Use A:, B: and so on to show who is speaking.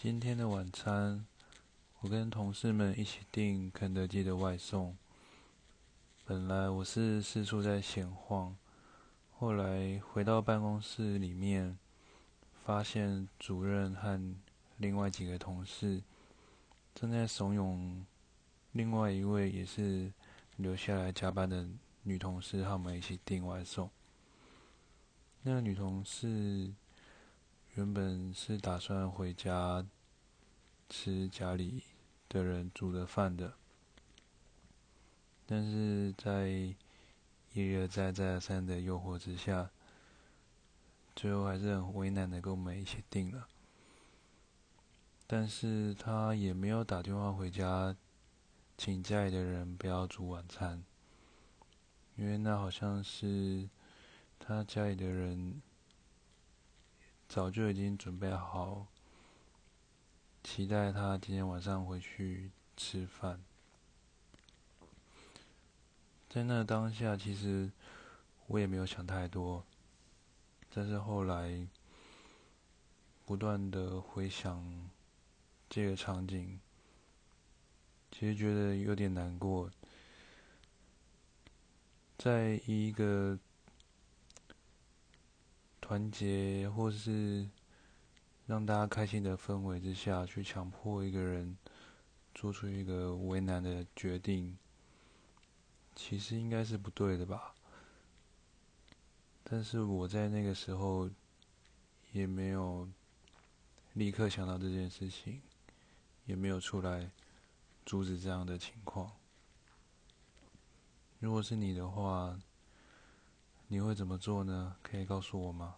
A: 今天的晚餐，我跟同事们一起订肯德基的外送。本来我是四处在闲晃，后来回到办公室里面，发现主任和另外几个同事正在怂恿另外一位也是留下来加班的女同事和我们一起订外送。那个女同事原本是打算回家吃家里的人煮的饭的，但是在一而再再而三的诱惑之下，最后还是很为难的跟我们一起订了。但是他也没有打电话回家，请家里的人不要煮晚餐，因为那好像是。他家里的人早就已经准备好，期待他今天晚上回去吃饭。在那当下，其实我也没有想太多，但是后来不断的回想这个场景，其实觉得有点难过，在一个。团结，或是让大家开心的氛围之下去强迫一个人做出一个为难的决定，其实应该是不对的吧。但是我在那个时候也没有立刻想到这件事情，也没有出来阻止这样的情况。如果是你的话，你会怎么做呢？可以告诉我吗？